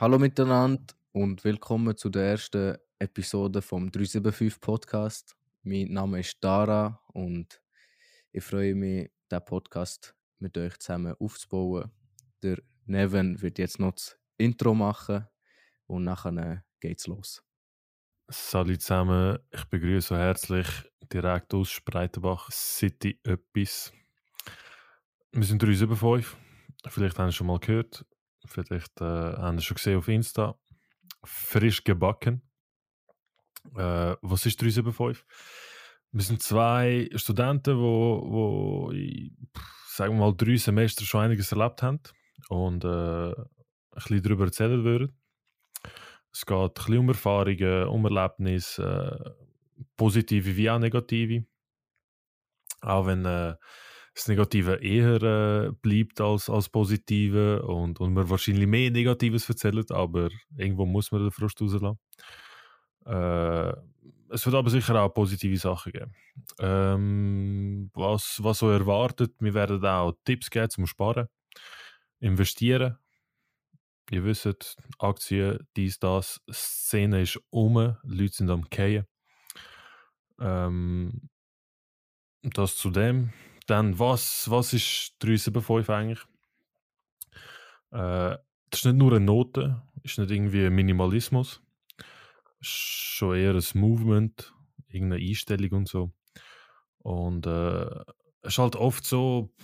Hallo miteinander und willkommen zu der ersten Episode vom 375 Podcast. Mein Name ist Dara und ich freue mich, diesen Podcast mit euch zusammen aufzubauen. Der Neven wird jetzt noch das Intro machen und nachher geht's los. Salut zusammen, ich begrüße herzlich direkt aus Spreitenbach City etwas. Wir sind 375, vielleicht haben Sie schon mal gehört, vielleicht äh, haben Sie schon gesehen auf Insta. Frisch gebacken. Äh, was ist 375? Wir sind zwei Studenten, wo, wo ich, sagen wir mal, drei Semester schon einiges erlebt haben und äh, ein bisschen darüber erzählen würden. Es geht ein bisschen um Erfahrungen, um Erlebnisse, äh, positive wie auch negative. Auch wenn äh, das Negative eher äh, bleibt als, als Positive und, und man wahrscheinlich mehr Negatives erzählt, aber irgendwo muss man den Frust rauslassen. Äh, es wird aber sicher auch positive Sachen geben. Ähm, was, was so erwartet, wir werden auch Tipps geben zum Sparen, investieren. Ihr wisst, Aktien, dies, das, Szene ist um, Leute sind am Gehen. Ähm, das zu dem. Dann, was, was ist 375 eigentlich? Äh, das ist nicht nur eine Note, ist nicht irgendwie ein Minimalismus. Ist schon eher ein Movement, irgendeine Einstellung und so. Und äh, es ist halt oft so,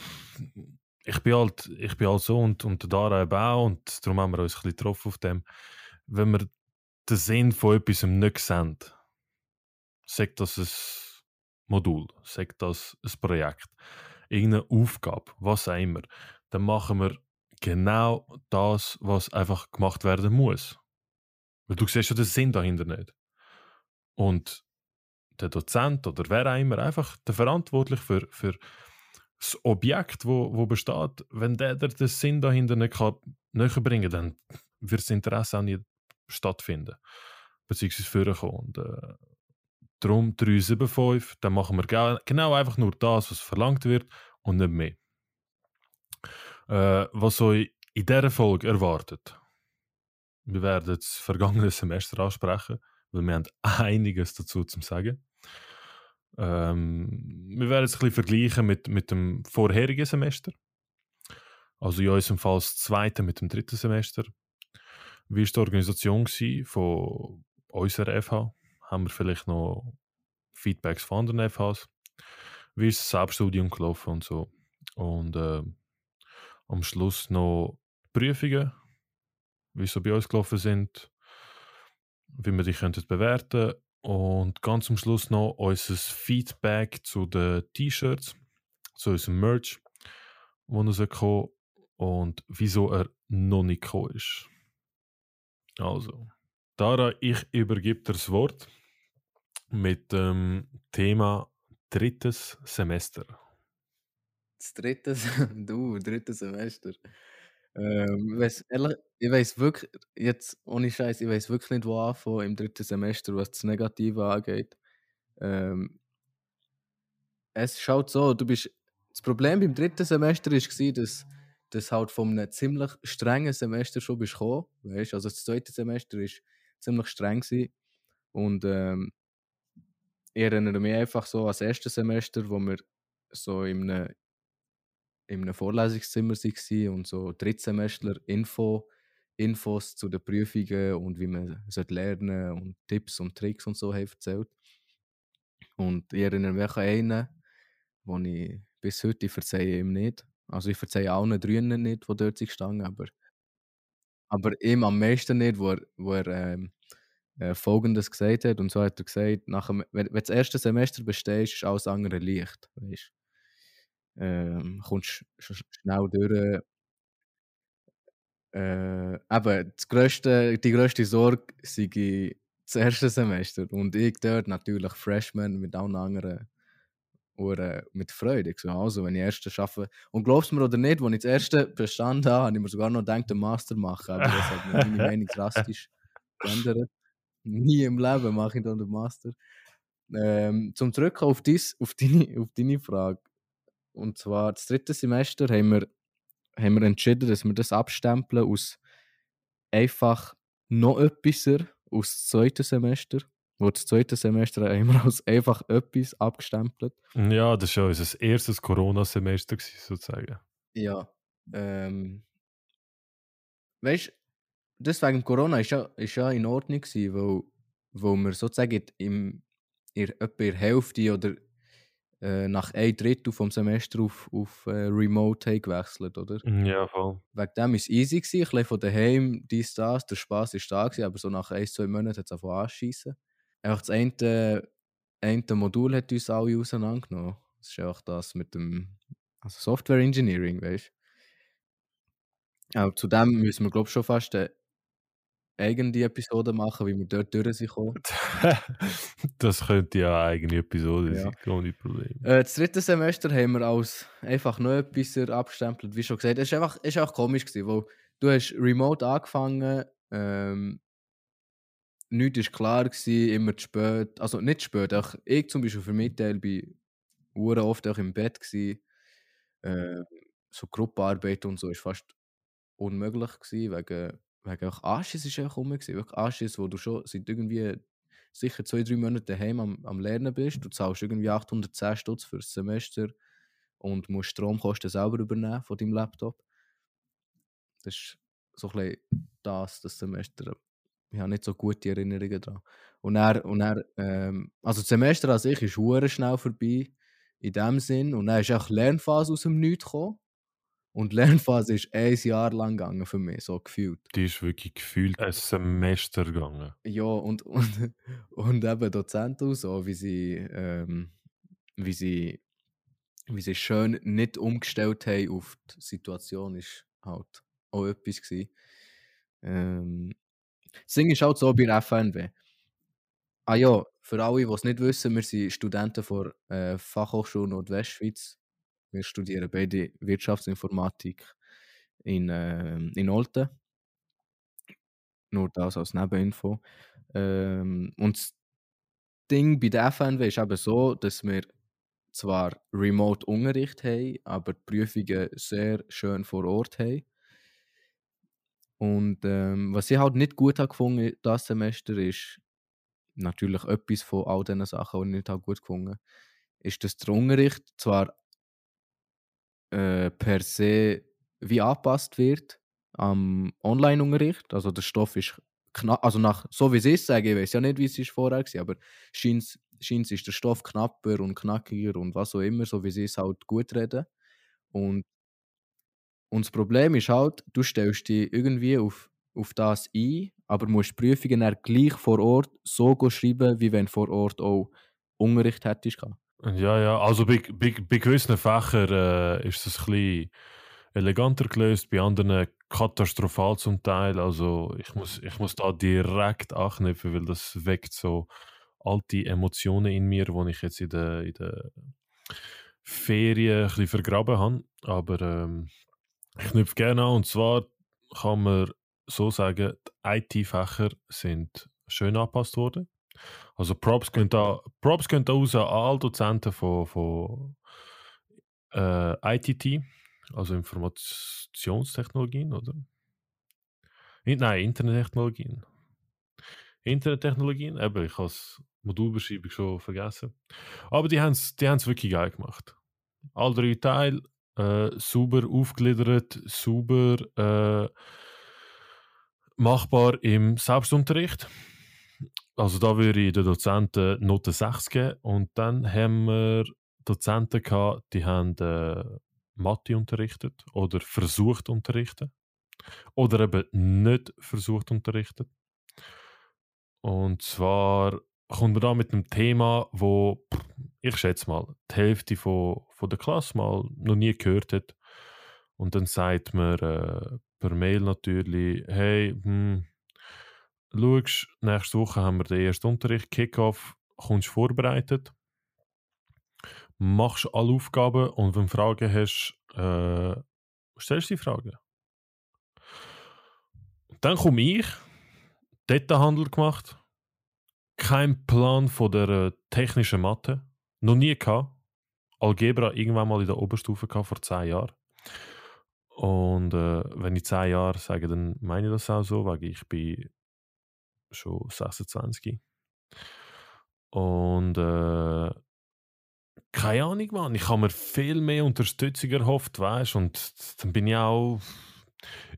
ich bin halt, ich bin halt so und, und Dara eben auch und darum haben wir uns ein bisschen getroffen auf dem. Wenn wir den Sinn von etwas nicht sehen, sagt das ein Modul, sagt das ein Projekt, irgendeine Aufgabe, was auch immer, dann machen wir genau das, was einfach gemacht werden muss. Weil du siehst ja den Sinn dahinter nicht. Und der Dozent oder wer auch immer, einfach der verantwortlich für, für das Objekt, wo, wo besteht, wenn der, der den Sinn dahinter nicht kann näher bringen dann wird das Interesse auch nicht stattfinden. Beziehungsweise vorkommen. Und äh, darum 375, dann machen wir genau einfach nur das, was verlangt wird und nicht mehr. Äh, was euch in dieser Folge erwartet. Wir werden das vergangene Semester ansprechen, weil wir haben einiges dazu zu sagen. Ähm, wir werden es ein bisschen vergleichen mit, mit dem vorherigen Semester. Also in unserem Fall das zweite mit dem dritten Semester. Wie war die Organisation von unserer FH? Haben wir vielleicht noch Feedbacks von anderen FHs? Wie ist das Selbststudium gelaufen und so? Und äh, am Schluss noch Prüfungen, wie sie bei uns gelaufen sind, wie wir die könnten bewerten und ganz am Schluss noch unser Feedback zu den T-Shirts, zu unserem Merch, wo er kommen und wieso er noch nicht gekommen ist. Also, Dara, ich übergebe dir das Wort mit dem Thema drittes Semester. Das dritte, du, dritte Semester. Ähm, weiss, ich weiß wirklich, jetzt ohne Scheiß, ich weiß wirklich nicht, wo anfangen im dritten Semester, was das Negative angeht. Ähm, es schaut so, du bist. Das Problem beim dritten Semester war, dass das halt von einem ziemlich strengen Semester schon bist gekommen, weißt? Also das zweite Semester war ziemlich streng gewesen. und ähm, ich erinnere mich einfach so an das erste Semester, wo wir so in einem in einem Vorlesungszimmer waren und so Drittsemestler Info, Infos zu den Prüfungen und wie man lernen sollte und Tipps und Tricks und so haben erzählt. Und ich erinnere mich an einen, den ich bis heute verzeihe ihm nicht. Also ich verzeihe allen dreien nicht, die dort gestanden aber, aber ihm am meisten nicht, wo er, wo er ähm, äh, Folgendes gesagt hat. Und so hat er gesagt, nach dem, wenn, wenn das erste Semester bestehst, ist alles andere leicht. Weißt? ähm, kommst sch schnell durch. Äh, eben, das grösste, die grösste Sorge sei das erste Semester. Und ich dort natürlich Freshman mit allen anderen Uhren mit Freude. Ich so, also, wenn ich erste schaffe. Und glaubst du mir oder nicht, als ich das erste bestanden habe, habe ich mir sogar noch gedacht, den Master machen. Aber das hat meine Meinung drastisch geändert. Nie im Leben mache ich dann den Master. Ähm, zum Zurück auf, dies, auf, deine, auf deine Frage. Und zwar das dritte Semester haben wir, haben wir entschieden, dass wir das abstempeln aus einfach noch etwas aus dem zweiten Semester. Wo das zweite Semester wir als einfach etwas abgestempelt. Ja, das war ja unser erstes Corona-Semester, sozusagen. Ja. Ähm, weißt du, das wegen Corona ist ja, ist ja in Ordnung gewesen, weil, weil wir sozusagen im, in etwa der Hälfte oder äh, nach ein Drittel vom Semester auf, auf äh, Remote haben gewechselt, oder? Ja, voll. Wegen dem war es easy, gewesen, ein bisschen von daheim, dies, das, der Spass ist da gewesen, aber so nach ein, zwei Monaten hat es angefangen anschießen. Einfach das eine, eine Modul hat uns alle auseinandergenommen. Das ist einfach das mit dem also Software Engineering, weißt du? Aber zu dem müssen wir, glaube ich, schon fast eine eigene Episode machen, wie wir dort durch sind das könnte ja eine eigene Episode Ja. sein, ohne Problem. Äh, das dritte Semester haben wir als einfach noch etwas abgestempelt, wie schon gesagt. Es war einfach, ist einfach komisch, gewesen, weil du hast remote angefangen, ähm, nichts war klar, gewesen, immer zu spät. Also nicht zu spät, auch ich zum Beispiel für meinen Teil bin oft auch im Bett. Gewesen. Äh, so Gruppenarbeit und so ist fast unmöglich gewesen, wegen, wegen auch Anschiss ist rum gewesen. Wirklich Anschiss, wo du schon seit irgendwie sicher zwei, drei Monaten daheim am, am Lernen bist. Du zahlst irgendwie 810 Stutz für das Semester und musst Stromkosten selber übernehmen von deinem Laptop. Das ist so ein bisschen das, das Semester. Ich habe nicht so gute Erinnerungen daran. Und dann, und dann ähm, also das Semester an sich ist hure schnell vorbei, in dem Sinn. Und dann ist auch Lernphase aus dem Nichts gekommen. Und die Lernphase ist ein Jahr lang gegangen für mich, so gefühlt. Die ist wirklich gefühlt ein Semester gegangen. Ja, und, und, und eben Dozenten so, wie sie, ähm, wie sie, wie sie schön nicht umgestellt haben auf die Situation, ist halt auch etwas gewesen. Ähm, das Ding ist halt so bei der FNW. Ah ja, für alle, die es nicht wissen, wir sind Studenten von äh, Fachhochschule Nordwestschweiz. Wir studieren beide Wirtschaftsinformatik in, ähm, in Olten. Nur das als Nebeninfo. Ähm, und das Ding bei der FNW ist eben so, dass wir zwar remote Unterricht haben, aber die Prüfungen sehr schön vor Ort haben. Und ähm, was ich halt nicht gut habe gefunden das Semester ist natürlich etwas von all diesen Sachen, die ich nicht habe gut gefunden ist, dass der Unterricht zwar äh, per se wie angepasst wird am Online-Unterricht. Also der Stoff ist knapp, also nach, so wie es sagen, ich weiß ja nicht, wie es ist vorher war, aber scheint ist der Stoff knapper und knackiger und was auch immer, so wie es halt gut reden. Und, und das Problem ist halt, du stellst dich irgendwie auf, auf das ein, aber musst die Prüfungen dann gleich vor Ort so schreiben, wie wenn vor Ort auch Unterricht hättest. Ja, ja, also bei, bei, bei gewissen Fächern äh, ist es ein bisschen eleganter gelöst, bei anderen katastrophal zum Teil. Also ich muss, ich muss da direkt anknüpfen, weil das weckt so alte Emotionen in mir, die ich jetzt in der, in der Ferien ein bisschen vergraben habe. Aber ähm, ich knüpfe gerne an. Und zwar kann man so sagen, die IT-Fächer sind schön angepasst worden. Also Props gehen da, Props gehen da raus an alle Dozenten von, von äh, ITT, also Informationstechnologien, oder? In- Nein, Internettechnologien. Internettechnologien, eben, ich habe das Modulbeschreibung schon vergessen. Aber die haben es die wirklich geil gemacht. Alle drei Teile, äh, sauber aufgegliedert, sauber äh, machbar im Selbstunterricht. Also da würde ich den Dozenten Note 6 geben. Und dann haben wir Dozenten gehabt, die haben äh, Mathe unterrichtet oder versucht unterrichten. Oder eben nicht versucht unterrichten. Und zwar kommt man da mit einem Thema, wo ich schätze mal die Hälfte von, von der Klasse mal noch nie gehört hat. Und dann sagt man äh, per Mail natürlich, hey, hm, schaust, nächste Woche haben wir den ersten Unterricht, Kickoff, kommst vorbereitet, machst alle Aufgaben und wenn du Fragen hast, äh, stellst du die Fragen. Dann komme ich, Detailhandel gemacht, kein Plan von der äh, technischen Mathe, noch nie gehabt. Algebra irgendwann mal in der Oberstufe gehabt, vor zehn Jahren. Und äh, wenn ich 10 Jahre sage, dann meine ich das auch so, weil ich bin schon 26. Und äh, keine Ahnung, Mann. Ich habe mir viel mehr Unterstützung erhofft, weißt Und dann bin ich auch.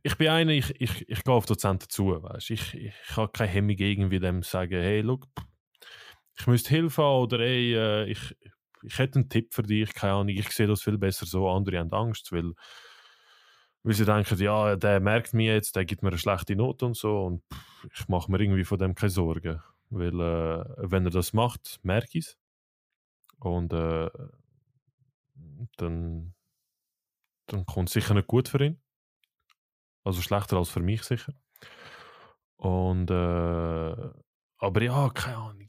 Ich bin einer, ich, ich, ich gehe auf Dozenten zu, weißt Ich, ich, ich habe keine Hemmung irgendwie dem sagen, hey, look, ich müsste Hilfe haben oder hey, äh, ich, ich hätte einen Tipp für dich, keine Ahnung, ich sehe das viel besser so, andere haben Angst, weil, weil sie denken, ja, der merkt mir jetzt, der gibt mir eine schlechte Note und so und pff, ich mache mir irgendwie von dem keine Sorgen, weil äh, wenn er das macht, merke ich es und äh, dann, dann kommt es sicher nicht gut für ihn, also schlechter als für mich sicher und äh, aber ja, keine Ahnung.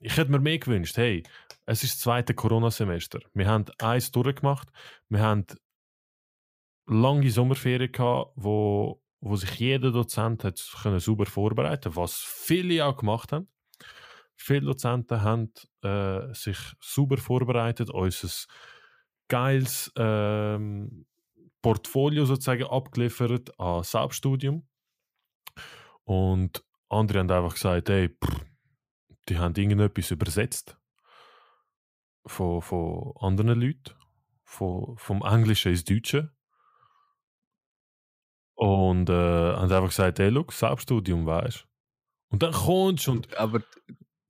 Ich, hätte mir mehr gewünscht. Hey, es ist das zweite Corona-Semester. Wir haben eins durchgemacht. Wir haben lange Sommerferien gehabt, wo, wo sich jeder Dozent hat können sauber vorbereiten was viele auch gemacht haben. Viele Dozenten haben äh, sich super vorbereitet, unser geiles ähm, Portfolio sozusagen abgeliefert an Selbststudium. Und andere haben einfach gesagt, hey, pff, die haben irgendetwas übersetzt von, von anderen Leuten, von, vom Englischen ins Deutsche. Und äh, haben einfach gesagt, hey, look, Selbststudium, weißt Und dann kommst du und... Aber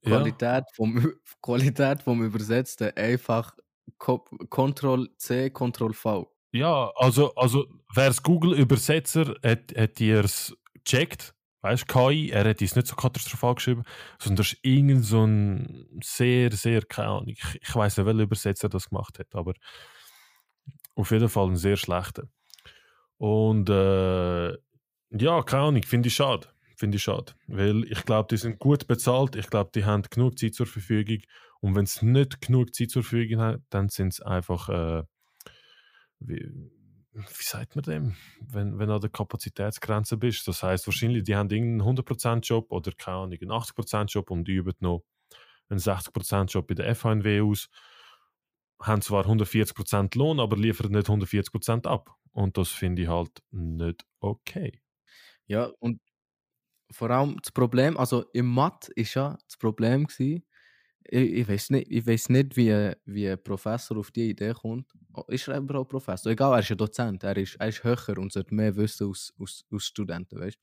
die Qualität, ja. vom, Qualität vom Übersetzten einfach Ctrl-C, Ctrl-V. Ja, also, also wer es Google-Übersetzer hat, hat dir es gecheckt weißt KI, er hat es nicht so katastrophal geschrieben, sondern das ist irgend so ein sehr, sehr, keine Ahnung, ich, ich weiß nicht, welcher Übersetzer das gemacht hat, aber auf jeden Fall ein sehr schlechter. Und äh, ja, keine Ahnung, finde ich schade. Finde ich schade. Weil ich glaube, die sind gut bezahlt. Ich glaube, die haben genug Zeit zur Verfügung. Und wenn sie nicht genug Zeit zur Verfügung haben, dann sind es einfach, äh, wie, wie sagt man dem, wenn, wenn du an der Kapazitätsgrenze bist. Das heißt wahrscheinlich, die haben irgendeinen 100%-Job oder keine Ahnung, einen 80%-Job und die üben noch einen 60%-Job bei der FHNW aus, haben zwar 140% Lohn, aber liefern nicht 140% ab. Und das finde ich halt nicht okay. Ja, und vor allem das Problem, also im Matt ist ja das Problem gewesen, ich, ich weiß nicht, ich weiß nicht wie, wie ein Professor auf die Idee kommt. Ist er überhaupt Professor? Egal, er ist ja Dozent, er ist, er ist höher und sollte mehr wissen aus, aus, aus Studenten, weißt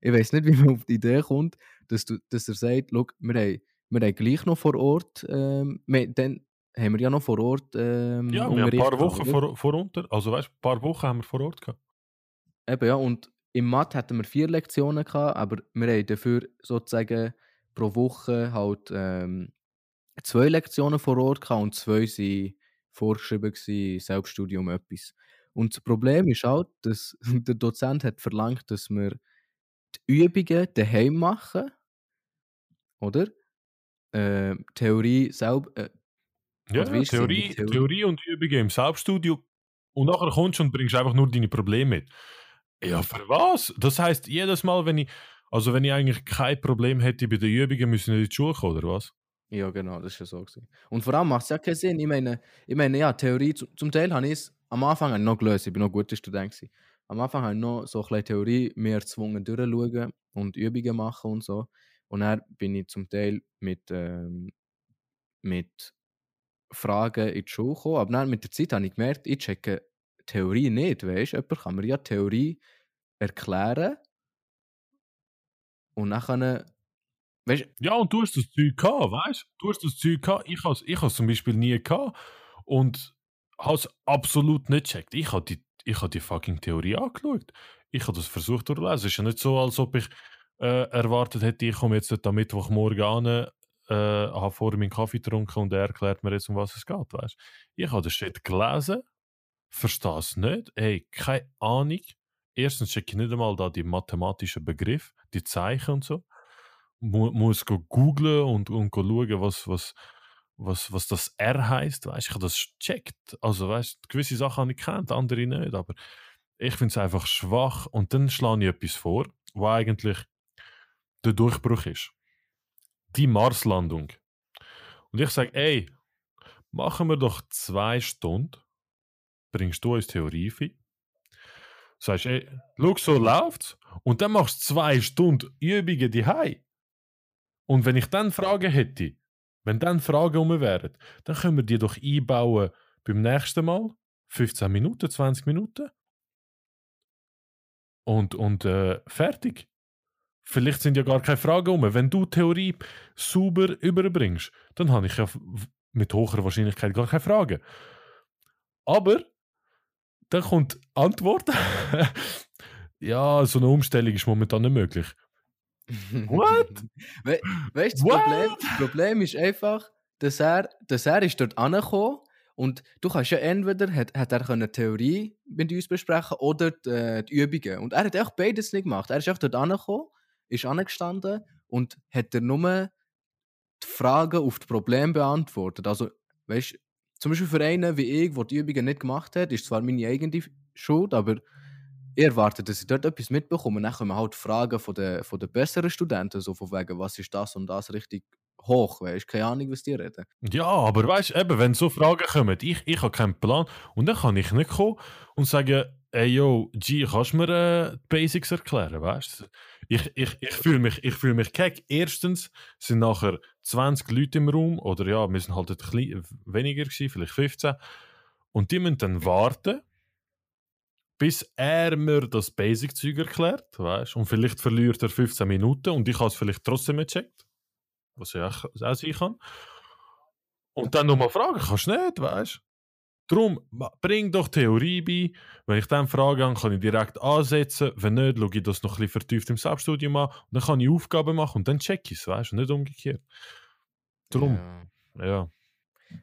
Ich weiß nicht, wie man auf die Idee kommt, dass, du, dass er sagt, wir haben, wir haben gleich noch vor Ort, ähm, wir, dann haben wir ja noch vor Ort ähm, Ja, wir haben ein paar Wochen vor, vor unter, also weißt ein paar Wochen haben wir vor Ort gehabt. Eben, ja, und im Mathe hatten wir vier Lektionen gehabt, aber wir haben dafür sozusagen pro Woche halt ähm, zwei Lektionen vor Ort gehabt und zwei waren vorgeschrieben gewesen, Selbststudium etwas. Und das Problem ist auch, dass der Dozent hat verlangt, dass wir die Übungen daheim machen, oder? Äh, Theorie selber. Äh, ja, Theorie, Theorie, Theorie und Übungen im Selbststudium. Und nachher kommst du und bringst einfach nur deine Probleme mit. Ja, für was? Das heißt, jedes Mal, wenn ich, also wenn ich eigentlich kein Problem hätte bei den Übungen, müssen wir in die Schule kommen, oder was? Ja, genau, das ist ja so. Gewesen. Und vor allem macht es ja keinen Sinn. Ich meine, ich meine ja, Theorie, zum, Teil habe ich es am Anfang noch gelöst, ich bin noch ein guter Student. Gewesen. Am Anfang habe ich noch so ein Theorie mehr erzwungen durchschauen und Übungen machen und so. Und dann bin ich zum Teil mit, ähm, mit Fragen in die Schule gekommen. Aber dann mit der Zeit habe ich gemerkt, ich checke Theorie nicht. Weißt du, jemand kann mir ja Theorie erklären und dann Weißt, ja, und du hast das Zeug gehabt, weißt du? Du hast das Zeug gehabt. Ich habe ich es zum Beispiel nie gehabt und habe es absolut nicht gecheckt. Ich habe die, ich hab die fucking Theorie angeschaut. Ich habe das versucht durchzulesen. Es ist ja nicht so, als ob ich äh, erwartet hätte, ich komme jetzt am Mittwochmorgen an, äh, habe vorher meinen Kaffee getrunken und er erklärt mir jetzt, um was es geht, weißt Ich habe das Shit gelesen, verstehe es nicht, ey, keine Ahnung. Erstens checke ich nicht einmal da die mathematischen Begriffe, die Zeichen und so mu muss googlen und, und schauen, was, was, was, was das R heißt. Weißt, ich habe das gecheckt. Also, weißt, gewisse Sachen habe ich kennt, andere nicht. Aber ich finde es einfach schwach. Und dann schlage ich etwas vor, was eigentlich der Durchbruch ist. Die Marslandung. Und ich sage, ey, machen wir doch zwei Stunden, bringst du uns Theorie Sagst, ey, schau, so läuft's. Und dann machst du zwei Stunden Übungen die Und wenn ich dann Fragen hätte, wenn dann Fragen um wären, dann können wir die doch einbauen beim nächsten Mal. 15 Minuten, 20 Minuten. Und, und äh, fertig. Vielleicht sind ja gar keine Fragen um. Wenn du Theorie sauber überbringst, dann habe ich ja mit hoher Wahrscheinlichkeit gar keine Fragen. Aber dann kommt Antwort. ja, so eine Umstellung ist momentan nicht möglich. What? We weißt du, das Problem, das Problem ist einfach, dass er, dass er ist dort angekommen und du kannst ja entweder hat, hat er eine Theorie mit uns besprechen oder die, äh, die Übungen. Und er hat auch beides nicht gemacht. Er ist auch dort angekommen, ist angestanden und hat er nur die Fragen auf die Probleme beantwortet. Also, weißt du, zum Beispiel für einen wie ich, der die Übungen nicht gemacht hat, ist zwar meine eigene Schuld, aber ich erwarte, dass ich dort etwas mitbekomme. Und dann kommen halt Fragen von den, von den besseren Studenten, so von wegen, was ist das und das richtig hoch, weißt du? Keine Ahnung, was die reden. Ja, aber weißt du, wenn so Fragen kommen, ich, ich habe keinen Plan und dann kann ich nicht kommen und sagen, ey yo, G, kannst du mir äh, die Basics erklären, weißt? Ich, ich, ich fühle mich, fühl mich keck. Erstens sind nachher 20 Leute im Raum, oder ja, wir sind halt weniger gewesen, vielleicht 15. Und die müssen dann warten, bis er mir das Basic-Zeug erklärt, weißt Und vielleicht verliert er 15 Minuten und ich habe es vielleicht trotzdem nicht gecheckt. Was ja auch, auch sein kann. Und dann nochmal fragen, kannst du nicht, weißt du? Darum, bring doch Theorie bei. Wenn ich dann Fragen habe, kann ich direkt ansetzen. Wenn nicht, schaue ich das noch ein bisschen vertieft im Selbststudium an. Und dann kann ich Aufgaben machen und dann check ich es, weißt du? Nicht umgekehrt. Darum, ja. ja.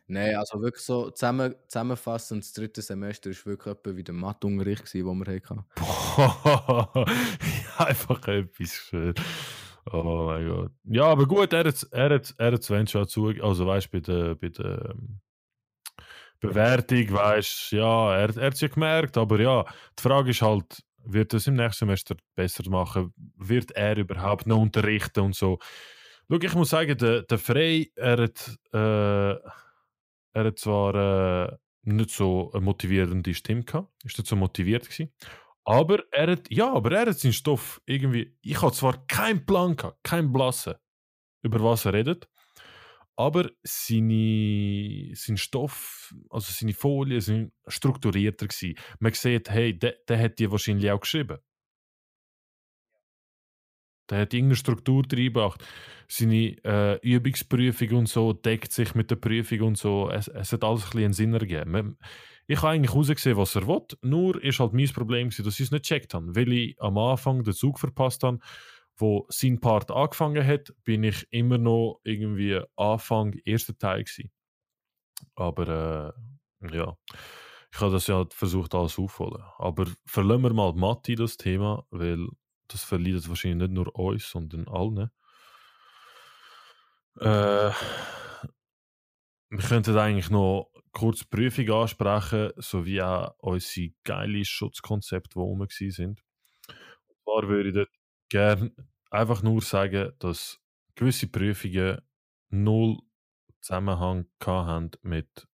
Nein, also wirklich so zusammen, zusammenfassend, das dritte Semester war wirklich etwa wie der Matheunterricht, den wir hatten. Boah, einfach etwas schön. Oh mein Gott. Ja, aber gut, er hat er hat, er hat schon zu, also weißt du, bei der, bei der ähm, Bewertung, weißt ja, er, er hat es ja gemerkt, aber ja, die Frage ist halt, wird es im nächsten Semester besser machen? Wird er überhaupt noch unterrichten und so? Schau, ich muss sagen, der, der Frey, er hat, äh, er hat zwar äh, nicht so eine motivierende Stimme gehabt, ist nicht so motiviert gewesen, aber er hat, ja, aber er hat seinen Stoff irgendwie, ich habe zwar keinen Plan gehabt, keinen Blassen, über was er redet, aber seine, sein Stoff, also seine Folien sind strukturierter gewesen. Man sieht, hey, der, der hat die wahrscheinlich auch geschrieben. Der hat irgendeine Struktur reingebracht. Seine äh, Übungsprüfung und so deckt sich mit der Prüfung und so. Es, es hat alles ein bisschen einen Sinn ergeben. Ich habe eigentlich rausgesehen, was er will. Nur ist halt mein Problem, dass ich es nicht gecheckt habe, weil ich am Anfang den Zug verpasst habe wo sein Part angefangen hat, bin ich immer noch irgendwie Anfang, erster Teil gewesen. Aber äh, ja, ich habe das ja versucht alles aufzuholen. Aber verlassen wir mal Matti das Thema, weil das verleidet wahrscheinlich nicht nur uns, sondern allen. Äh, wir könnten eigentlich noch kurz die Prüfung ansprechen, sowie auch unsere geile Schutzkonzepte, die rum sind. Und zwar würde ich gerne einfach nur sagen, dass gewisse Prüfungen null Zusammenhang haben mit,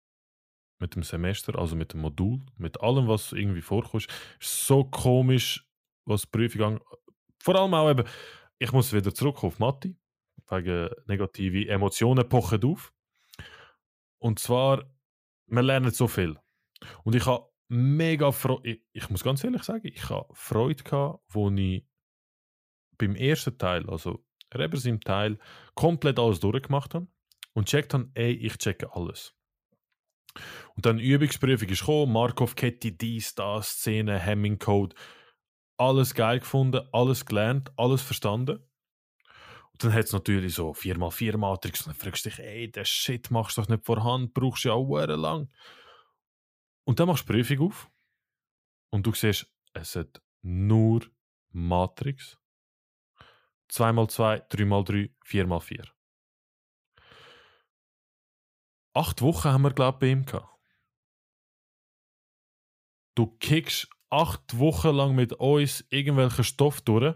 mit dem Semester, also mit dem Modul, mit allem, was irgendwie vorkommt. Es ist so komisch, was die Prüfung. Vor allem auch eben, ich muss wieder zurück auf Mathe, wegen negative Emotionen pochen auf. Und zwar, wir lernen so viel. Und ich habe mega Freude, ich, ich, muss ganz ehrlich sagen, ich habe Freude gehabt, wo ich beim ersten Teil, also Rebers im Teil, komplett alles durchgemacht habe und checkt dann, ey, ich checke alles. Und dann Übungsprüfung ist gekommen, Markov-Kette, dies, das, Szene, Hemming-Code, alles geil gefunden, alles gelernt, alles verstanden. Und dann hat es natürlich so 4x4-Matrix und dann fragst du dich, ey, der Shit machst du doch nicht vorhand, brauchst ja auch lang. Und dann machst du die Prüfung auf und du siehst, es hat nur Matrix 2x2, 3x3, 4x4. Acht Wochen haben wir, glaube ich, bei ihm gehabt. Du kickst acht Wochen lang mit uns irgendwelchen Stoff durch,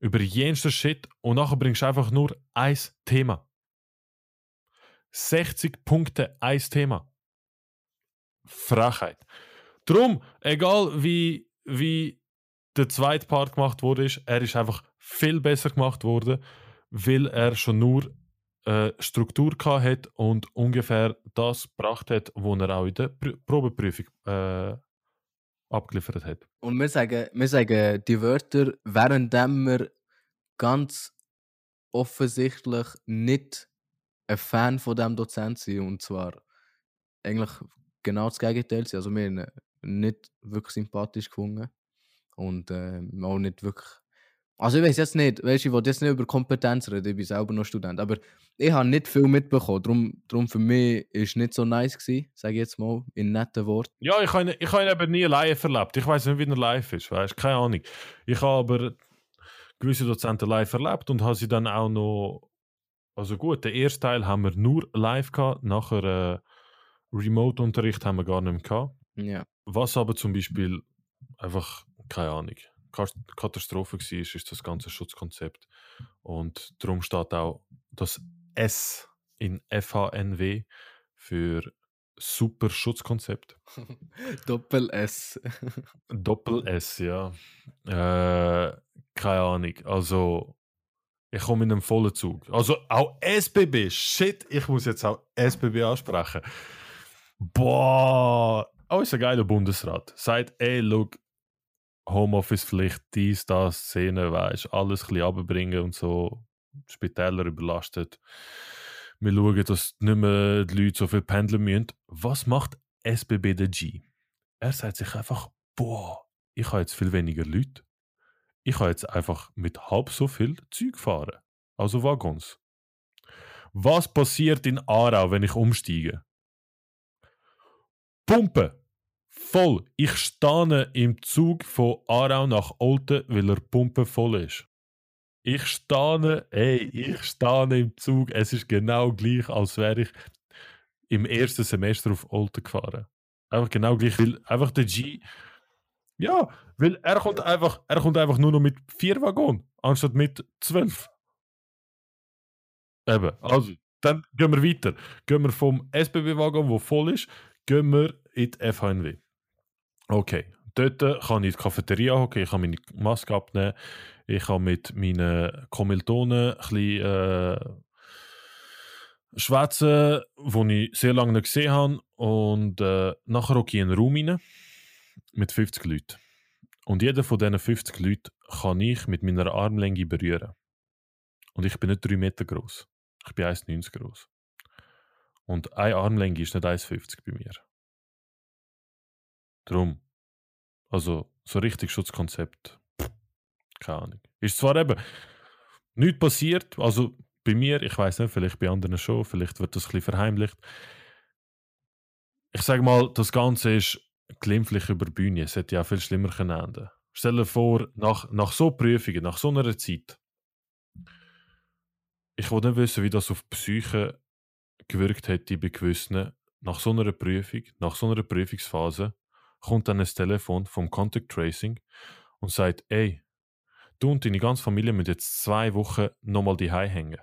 über jensten Shit, und nachher bringst du einfach nur ein Thema. 60 Punkte, ein Thema. Frechheit. Drum, egal wie wie der zweite Part gemacht wurde. Er ist einfach viel besser gemacht worden, weil er schon nur äh, Struktur hat und ungefähr das gebracht hat, was er auch in der Pr Probeprüfung äh, abgeliefert hat. Und wir sagen, wir sagen die Wörter, während wir ganz offensichtlich nicht ein Fan von dem Dozent sind. Und zwar eigentlich genau das Gegenteil sind. Also wir haben ihn nicht wirklich sympathisch gefunden. Und äh, auch nicht wirklich also ich weiß jetzt nicht, weißt, ich will jetzt nicht über Kompetenz reden, ich bin selber noch Student, aber ich habe nicht viel mitbekommen, darum, darum für mich war es nicht so nice gewesen, sage ich jetzt mal, in netten Worten. Ja, ich habe, ich habe ihn eben nie live erlebt, ich weiß nicht, wie er live ist, weißt, keine Ahnung. Ich habe aber gewisse Dozenten live erlebt und habe sie dann auch noch, also gut, den ersten Teil haben wir nur live gehabt, nachher äh, Remote-Unterricht haben wir gar nicht mehr gehabt. Ja. Was aber zum Beispiel einfach, keine Ahnung, Katastrophe war, ist das ganze Schutzkonzept. Und darum steht auch das S in FHNW für Super Schutzkonzept. Doppel S. Doppel S, ja. Äh, keine Ahnung. Also, ich komme in einem vollen Zug. Also auch SBB, shit, ich muss jetzt auch SBB ansprechen. Boah, auch ist ein geiler Bundesrat. Sagt, ey, look, Homeoffice-Pflicht, dies, das, Szene, weißt alles ein bisschen runterbringen und so. Spitäler überlastet. Wir schauen, dass nicht mehr die Leute so viel pendeln müssen. Was macht SBB der G? Er sagt sich einfach, boah, ich habe jetzt viel weniger Leute. Ich kann jetzt einfach mit halb so viel Zeug fahren. Also Waggons. Was passiert in Aarau, wenn ich umsteige? Pumpe! Voll. Ich stehe im Zug von Aarau nach Olten, weil er Pumpe voll ist. Ich stehe, ey, ich stehe im Zug. Es ist genau gleich, als wäre ich im ersten Semester auf Olten gefahren. Einfach genau gleich, weil einfach der G. Ja, weil er kommt einfach, er kommt einfach nur noch mit vier Waggonen, anstatt mit zwölf. Eben, also, dann gehen wir weiter. Gehen wir vom SBB-Waggon, der voll ist, gehen wir in die FHNW. Okay, dort kann ich in die Cafeteria hocken, ich kann meine Maske abnehmen, ich kann mit meinen Kommilitonen ein bisschen äh, schwätzen, die ich sehr lange nicht gesehen habe. Und äh, nachher hocke ich in einen Raum rein mit 50 Leuten. Und jeder von diesen 50 Leuten kann ich mit meiner Armlänge berühren. Und ich bin nicht 3 Meter groß. Ich bin 1,90 groß. Und eine Armlänge ist nicht 1,50 bei mir. Drum. Also, so richtig Schutzkonzept. Keine Ahnung. Ist zwar eben nichts passiert, also bei mir, ich weiß nicht, vielleicht bei anderen schon, vielleicht wird das ein bisschen verheimlicht. Ich sage mal, das Ganze ist glimpflich über die Bühne. Es hätte ja viel schlimmer können enden. Stell dir vor, nach, nach so Prüfungen, nach so einer Zeit, ich wollte nicht wissen, wie das auf die Psyche gewirkt hätte bei gewissen, nach so einer Prüfung, nach so einer Prüfungsphase, kommt dann ein Telefon vom Contact Tracing und sagt, ey, du und deine ganze Familie müssen jetzt zwei Wochen nochmal die hängen.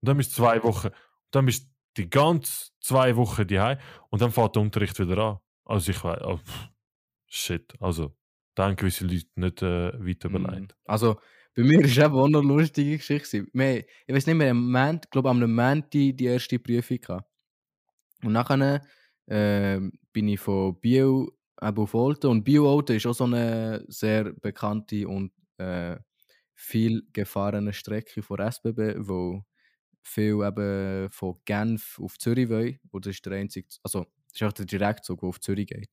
Und dann bist du zwei Wochen, dann bist du die ganze zwei Wochen die und dann fährt der Unterricht wieder an. Also ich weiß, oh, shit, also da haben gewisse Leute nicht äh, weiter Mhm. überlegt. Also, bei mir war eben auch noch eine lustige Geschichte. Wir, ich weiß nicht mehr, am Moment, ich glaube, am Moment die, die erste Prüfung gehabt. Und nachher äh, bin ich von eben auf Olten. Und Biel-Olten ist auch so eine sehr bekannte und äh, viel gefahrene Strecke von SBB, wo viel eben von Genf auf Zürich wollen. Und das ist der einzige, also das ist auch der Direktzug, der auf Zürich geht.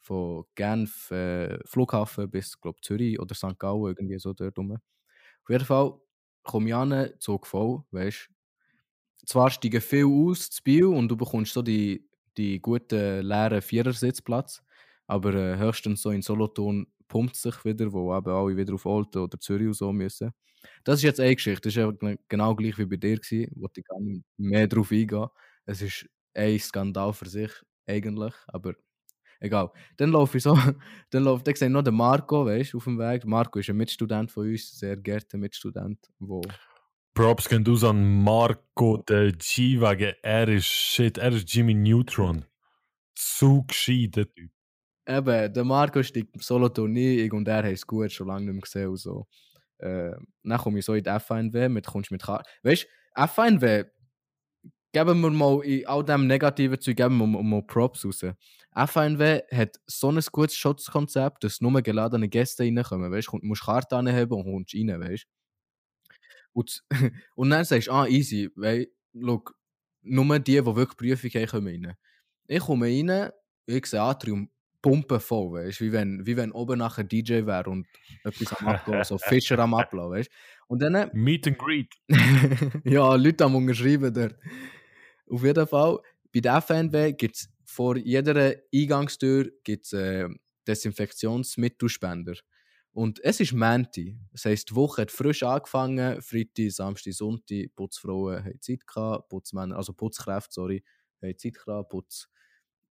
Von Genf, äh, Flughafen bis, glaube Zürich oder St. Gallen, irgendwie so dort rum. Auf jeden Fall komme ich an, Zug voll, weißt Zwar steigen viel aus zu Biel und du bekommst so die, die guten leeren Vierersitzplatz, aber äh, höchstens so in Solothurn pumpt sich wieder, wo eben alle wieder auf Olten oder Zürich so müssen. Das ist jetzt eine Geschichte, das ist genau gleich wie bei dir gewesen, wo ich gar nicht mehr drauf eingehen. Es ist ein Skandal für sich eigentlich, aber egal. Dann laufe ich so, dann laufe dann noch den Marco, weißt du, auf dem Weg. Marco ist ein Mitstudent von uns, sehr geehrter Mitstudent, wo Props gehen aus an Marco, der G-Wagen. Er ist shit, er ist Jimmy Neutron. So gescheit, der Typ. eben, der Marco steigt Solothurn ein, ich und er haben es gut, schon lange nicht mehr gesehen und so. Äh, dann komme ich so in die FNW, mit, kommst mit Karte. Weißt du, FNW, geben wir mal in all dem negativen Zeug, geben wir mal, mal Props raus. FNW hat so ein gutes Schutzkonzept, dass nur geladene Gäste reinkommen, weißt du, musst Karte anheben und kommst rein, weißt du. Und, und dann sagst du, ah, easy, weil, look, nur die, die wirklich Prüfung haben, kommen rein. Ich komme rein, ich sehe Atrium pumpen voll, weißt wie wenn, wie wenn oben nachher DJ wäre und etwas am Abgehen, so Fischer am Ablassen, weißt Und dann. Meet and Greet. ja, Leute am Unterschreiben dort. Auf jeden Fall, bei der FNW gibt es vor jeder Eingangstür gibt's, äh, Desinfektionsmittelspender. Und es ist Menti. Das heisst, die Woche hat frisch angefangen. Freitag, Samstag, Sonntag. Putzfrauen haben Zeit gehabt. Putzmänner, also Putzkräfte, sorry, haben Zeit gehabt. Putz,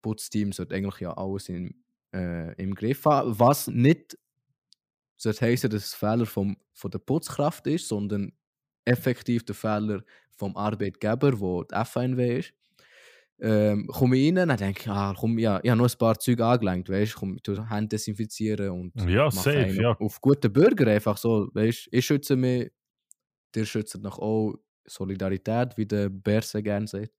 Putzteam sollte eigentlich ja alles in, äh, im Griff haben. Was nicht sollte heißen, dass es Fehler vom, von der Putzkraft ist, sondern effektiv der Fehler vom Arbeitgeber, wo die FNW ist. Ähm, komme ich rein, dann denke ich, ah, komm, ja, ich habe noch ein paar Züge angelenkt, weißt du, komm, tu Hände desinfizieren und ja, safe, ja. auf guten Bürger einfach so, weißt ich schütze mich, der schützt noch auch Solidarität, wie der Berse gerne sagt.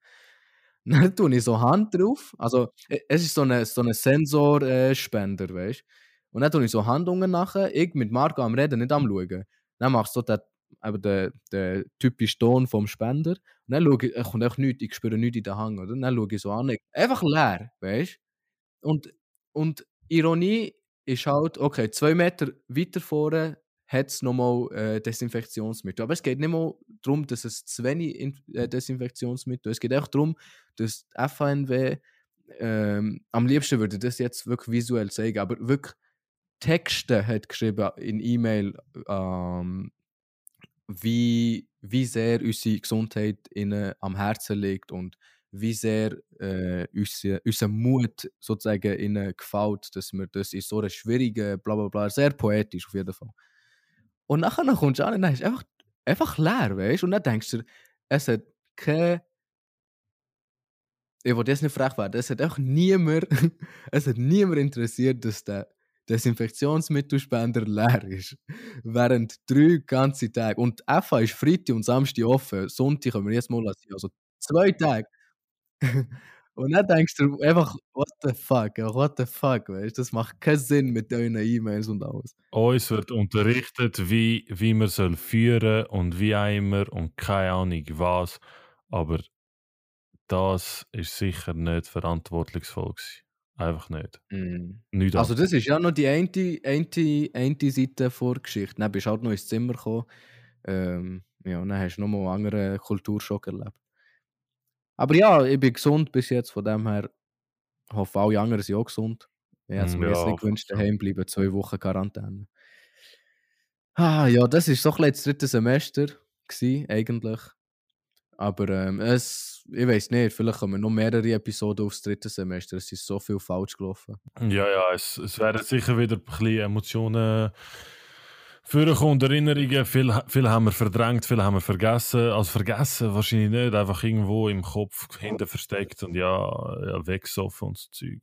Dann tue ich so Hand drauf. Also, e, es ist so ein so eine Sensorspender, äh, weißt du? Und dann tue ich so Hand unten nachher, ich mit Marco am Reden, nicht am Schauen. Dann machst du so den, eben den, den typischen Ton vom Spender. Und dann schaue ich, es kommt einfach nichts, ich spüre nichts in den Hang. Oder? Dann schaue ich so an, einfach leer, weißt du? Und, und Ironie ist halt, okay, zwei Meter weiter vorne hat es nochmal äh, Desinfektionsmittel. Aber es geht nicht mal darum, dass es zu wenig in, äh, Desinfektionsmittel. Es geht auch darum, dass die FNW ähm, am liebsten würde das jetzt wirklich visuell zeigen, aber wirklich Texte hat geschrieben in E-Mail, ähm, wie, wie sehr unsere Gesundheit ihnen am Herzen liegt und wie sehr äh, unser, unser Mut sozusagen ihnen gefällt, dass wir das in so einer schwierigen, bla bla bla, sehr poetisch auf jeden Fall. Und nachher kommst du an und dann ist einfach, einfach leer, weißt du? Und dann denkst du, es hat keine. Ich wollte jetzt nicht frech werden, es hat einfach niemand, es hat niemand interessiert, dass der Desinfektionsmittelspender leer ist. Während drei ganze Tage. Und FA ist Freitag und Samstag offen. Sonntag können wir jetzt mal lassen. Also zwei Tage. und dann denkst du einfach, what the fuck, what the fuck, weißt Das macht keinen Sinn mit deinen E-Mails und alles. Uns wird unterrichtet, wie, wie man soll führen und wie immer und keine Ahnung was. Aber das ist sicher nicht verantwortungsvoll gewesen. Einfach nicht. Mm. Nicht also das ist ja noch die eine, eine, eine Seite vor Geschichte. Dann bist du halt noch ins Zimmer gekommen. Ähm, ja, dann hast du noch mal einen anderen Kulturschock erlebt. Aber ja, ich bin gesund bis jetzt, von dem her hoffe alle anderen sind auch gesund. Ich hätte mir ja, jetzt nicht gewünscht, daheim bleiben, zwei Wochen Quarantäne. Ah, ja, das war so ein das dritte Semester, gewesen, eigentlich. Aber ähm, es, ich weiß nicht, vielleicht kommen noch mehrere Episoden aufs dritte Semester. Es ist so viel falsch gelaufen. Ja, ja, es, es werden sicher wieder ein bisschen Emotionen vorkommen und Erinnerungen. Viel, viel haben wir verdrängt, viel haben wir vergessen. Also vergessen wahrscheinlich nicht, einfach irgendwo im Kopf hinten versteckt und ja, ja weggesoffen und so Zeug.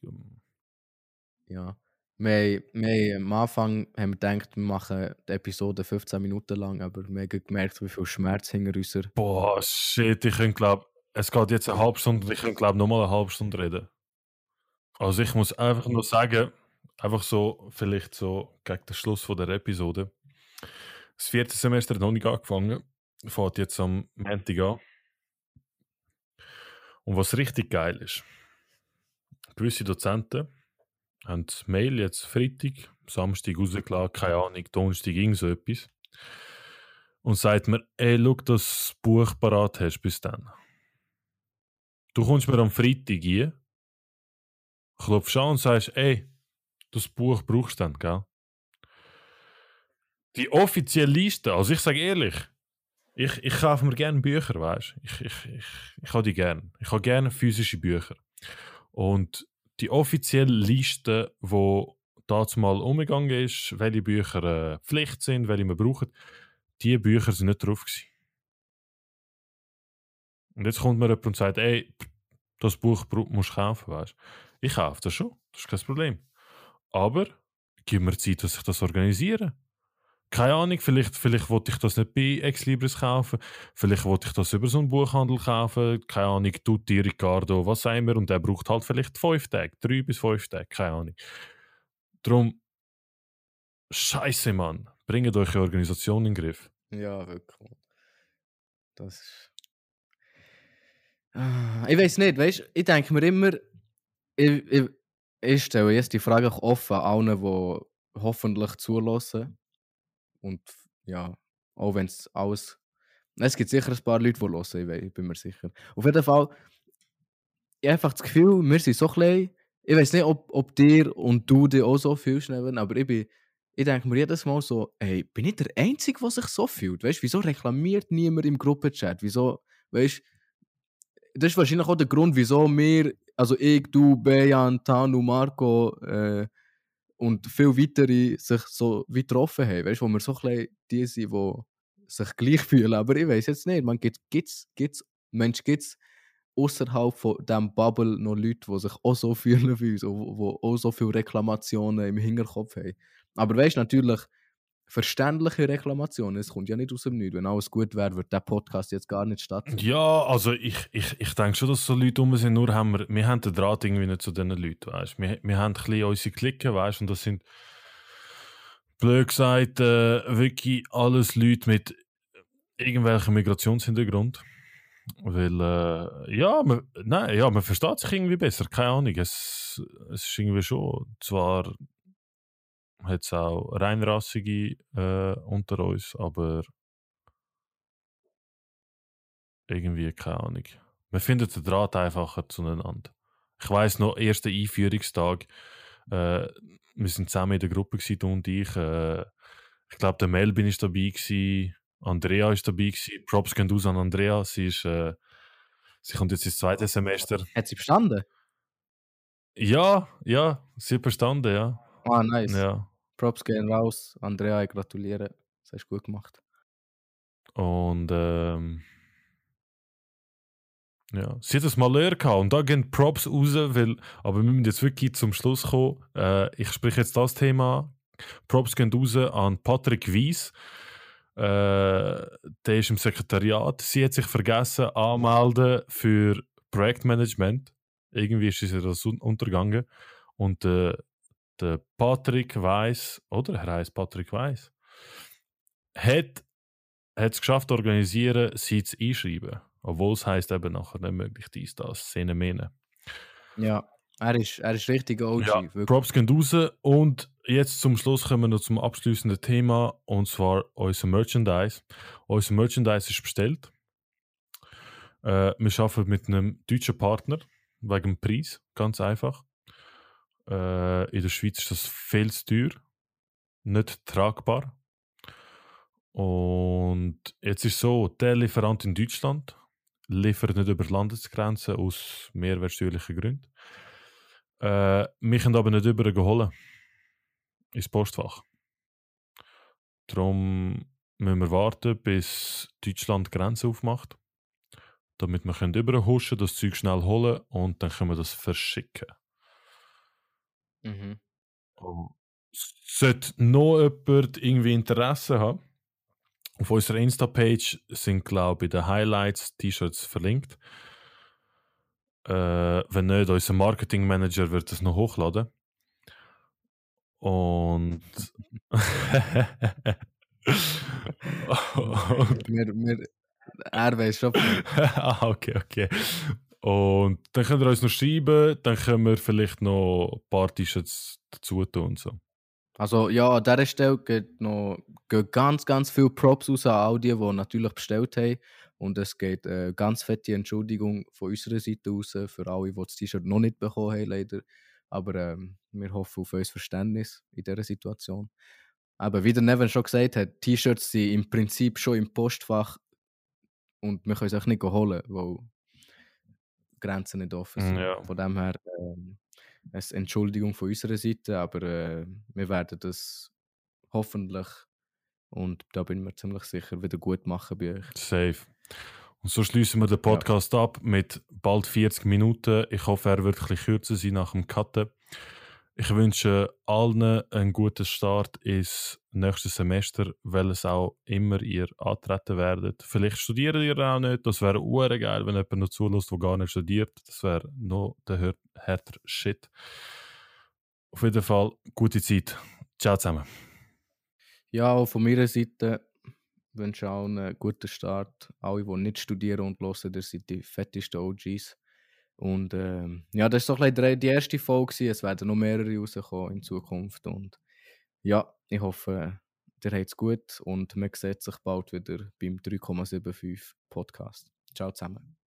Ja. Wir, wir, am Anfang haben wir gedacht, wir machen die Episode 15 Minuten lang, aber wir haben gemerkt, wie viel Schmerz hinter uns Boah, shit, ich glaube, es geht jetzt eine halbe Stunde und ich könnte glaube nochmal eine halbe Stunde reden. Also ich muss einfach nur sagen, einfach so, vielleicht so gegen den Schluss von der Episode. Das vierte Semester hat noch nicht angefangen, fährt jetzt am Montag an. Und was richtig geil ist, gewisse Dozenten haben das Mail jetzt Freitag, Samstag rausgeladen, keine Ahnung, Donnerstag, irgend so etwas. Und sagt mir, ey, schau, dass du das Buch parat hast bis dann. Du kommst mir am Freitag hier, klopfst an und sagst, ey, das Buch brauchst du dann, gell? Die offizielle Liste, also ich sage ehrlich, ich, ich kaufe mir gerne Bücher, weißt du? Ich, ich, ich, ich habe die gerne. Ich habe gerne physische Bücher. Und die offizielle Liste, wo dazu mal umgegangen ist, welche Bücher äh, Pflicht sind, welche man braucht, die Bücher sind nicht drauf gewesen. Und jetzt kommt mir jemand und sagt, ey, das Buch musst du kaufen, weißt Ich kaufe das schon, das ist kein Problem. Aber gib mir Zeit, dass ich das organisiere. Keine Ahnung, vielleicht, vielleicht wollte ich das nicht bei Ex-Libris kaufen, vielleicht wollte ich das über so einen Buchhandel kaufen, keine Ahnung, Tutti, Ricardo, was auch immer, und der braucht halt vielleicht fünf Tage, drei bis fünf Tage, keine Ahnung. Darum, Scheiße, Mann, bringt euch eine Organisation in den Griff. Ja, wirklich. Das ist. Ah, Ich weiß nicht, weißt ich denke mir immer, ich, ich, ich stelle jetzt die Frage offen allen, die hoffentlich zulassen. Und ja, auch wenn es alles. Es gibt sicher ein paar Leute, die hören, ich, weiß, ich bin mir sicher. Auf jeden Fall, ich habe einfach das Gefühl, wir sind so klein. Ich weiß nicht, ob, ob dir und du dich auch so fühlst, Neven, aber ich bin. Ich denke mir jedes Mal so, hey, bin ich der Einzige, der sich so fühlt? Weißt du, wieso reklamiert niemand im Gruppenchat? Wieso, weißt du, das ist wahrscheinlich auch der Grund, wieso wir, also ich, du, Bejan, Tanu, Marco äh, und viele weitere sich so wie getroffen haben. Weißt du, wo wir so ein die sind, die sich gleich fühlen. Aber ich weiß jetzt nicht, man gibt es, gibt's, Mensch, gibt es außerhalb von diesem Bubble noch Leute, die sich auch so fühlen wie uns, die auch so viele Reklamationen im Hinterkopf haben. Aber weißt du, natürlich verständliche Reklamationen, es kommt ja nicht aus dem Nichts. Wenn alles gut wäre, würde der Podcast jetzt gar nicht stattfinden. Ja, also ich, ich, ich denke schon, dass so Leute um sind, nur haben wir, wir haben den Draht irgendwie nicht zu diesen Leuten, weißt wir, wir haben ein bisschen unsere Klicken, weißt und das sind, blöd gesagt, äh, wirklich alles Leute mit irgendwelchem Migrationshintergrund. Weil, äh, ja, man, nein, ja, man versteht sich irgendwie besser, keine Ahnung. Es, es ist irgendwie schon, zwar hat es auch reinrassige äh, unter uns, aber irgendwie, keine Ahnung. Man findet den Draht einfacher zueinander. Ich weiß noch, erster Einführungstag, äh, wir sind zusammen in der Gruppe gewesen, du und ich. Äh, ich glaube, der Melvin ist dabei gewesen, Andrea ist dabei gewesen. Props gehen aus an Andrea. Sie ist, äh, sie kommt jetzt ins zweite Semester. Hat sie bestanden? Ja, ja, sie hat bestanden, ja. Ah, nice. ja. Props gehen raus. Andrea, ich gratuliere. Das hast du gut gemacht. Und ähm, ja, sie hat es mal leer gehabt und da gehen Props raus, weil, aber wir müssen jetzt wirklich zum Schluss kommen. Äh, ich spreche jetzt das Thema. Props gehen raus an Patrick Wies. Äh, der ist im Sekretariat. Sie hat sich vergessen anmelden für Projektmanagement. Irgendwie ist sie das un- untergegangen. Und äh, der Patrick Weiss, oder? Er heißt Patrick Weiss, hat hat es geschafft, organisieren, sie zu einschreiben. Obwohl es heisst eben nachher nicht möglich, dies, das, Szene, Mene. Ja, er ist, er ist richtig OG. Ja, wirklich. Props gehen raus. Und jetzt zum Schluss kommen wir noch zum abschließenden Thema, und zwar unser Merchandise. Unser Merchandise ist bestellt. Äh, wir arbeiten mit einem deutschen Partner, wegen dem Preis, ganz einfach. Äh, in der Schweiz ist das viel zu teuer, nicht tragbar. Und jetzt ist so, der Lieferant in Deutschland liefert nicht über die Landesgrenzen aus mehrwertsteuerlichen Gründen. Äh, wir können aber nicht über holen ins Postfach. Darum müssen wir warten, bis Deutschland die Grenze aufmacht, damit wir können überhuschen, das Zeug schnell holen und dann können wir das verschicken. Mhm. Und sollte noch jemand irgendwie Interesse haben, auf unserer Insta-Page sind, glaube ich, den Highlights T-Shirts verlinkt. Äh, wenn nicht, unser Marketing-Manager wird es noch hochladen. Und. und Wir, wir, er weiß schon. ah, okay, okay. Und dann könnt ihr uns noch schreiben, dann können wir vielleicht noch ein paar T-Shirts dazu tun. und So. Also ja, an dieser Stelle geht noch gehen ganz, ganz viele Props raus an all die, die natürlich bestellt haben. Und es geht äh, ganz fette Entschuldigung von unserer Seite aus für alle, die das T-Shirt noch nicht bekommen haben, leider. Aber ähm, wir hoffen auf euer Verständnis in dieser Situation. Aber wie der Neven schon gesagt hat, T-Shirts sind im Prinzip schon im Postfach und wir können sie auch nicht holen, weil Grenzen nicht offen sind. Ja. Von dem her ähm, eine Entschuldigung von unserer Seite, aber äh, wir werden das hoffentlich und da bin ich mir ziemlich sicher wieder gut machen bei euch. Safe. Und so schließen wir den Podcast ab mit bald 40 Minuten. Ich hoffe, er wird ein bisschen kürzer sein nach dem Cutten. Ich wünsche allen einen guten Start ins nächste Semester, welches auch immer ihr antreten werdet. Vielleicht studiert ihr auch nicht, das wäre uhr geil, wenn jemand noch zulässt, der gar nicht studiert. Das wäre noch der härter Shit. Auf jeden Fall gute Zeit. Ciao zusammen. Ja, auch von meiner Seite wünsche ich auch einen guten Start. Alle, die nicht studieren und hören, ihr seid die fettesten OGs. Und ähm, ja, das war so ein die erste Folge. Es werden noch mehrere rauskommen in Zukunft. Und ja, ich hoffe, ihr habt es gut und man sieht sich bald wieder beim 3,75 Podcast. Ciao zusammen.